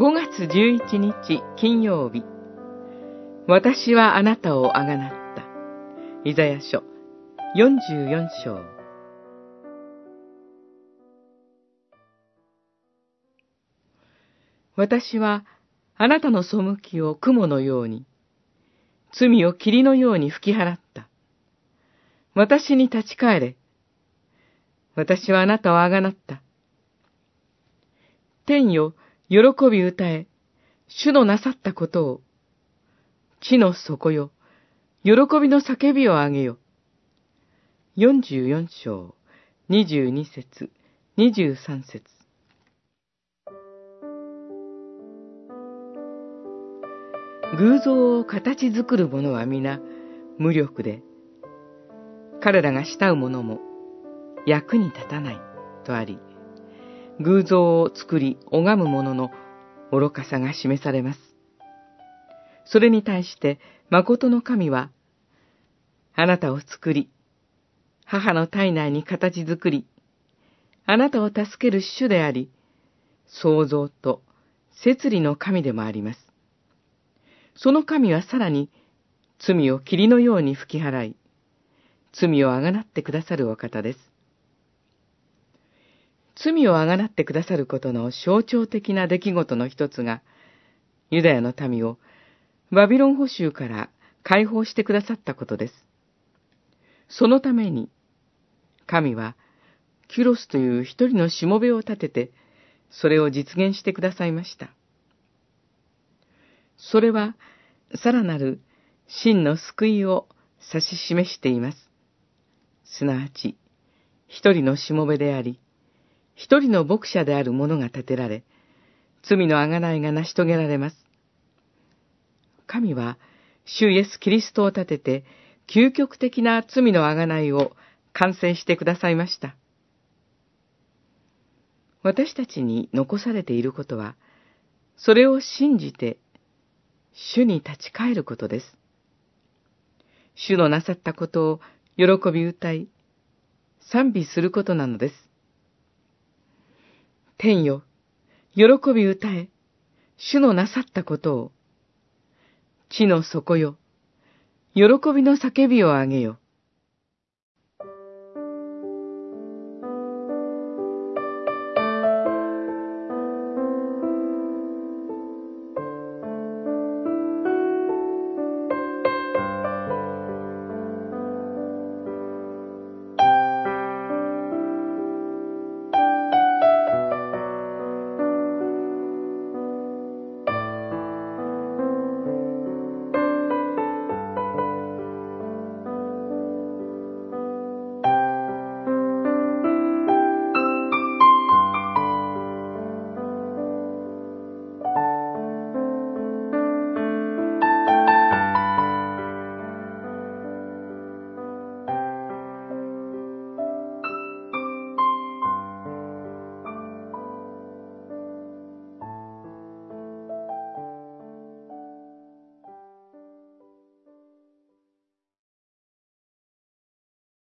5月11日金曜日私はあなたをあがなった。イザヤ書44章私はあなたの背きを雲のように、罪を霧のように吹き払った。私に立ち返れ。私はあなたをあがなった。天よ、喜び歌え、主のなさったことを。地の底よ、喜びの叫びをあげよ。四十四章、二十二節、二十三節。偶像を形作る者は皆無力で、彼らが慕う者も役に立たないとあり、偶像を作り拝む者の愚かさが示されます。それに対して、誠の神は、あなたを作り、母の体内に形作り、あなたを助ける主であり、創造と摂理の神でもあります。その神はさらに、罪を霧のように吹き払い、罪をあがなってくださるお方です。罪をあがなってくださることの象徴的な出来事の一つが、ユダヤの民をバビロン捕囚から解放してくださったことです。そのために、神は、キュロスという一人のしもべを立てて、それを実現してくださいました。それは、さらなる真の救いを指し示しています。すなわち、一人のしもべであり、一人の牧者である者が立てられ、罪の贖いが成し遂げられます。神は、主イエス・キリストを立てて、究極的な罪の贖いを完成してくださいました。私たちに残されていることは、それを信じて、主に立ち返ることです。主のなさったことを喜び歌い、賛美することなのです。天よ、喜び歌え、主のなさったことを、地の底よ、喜びの叫びをあげよ。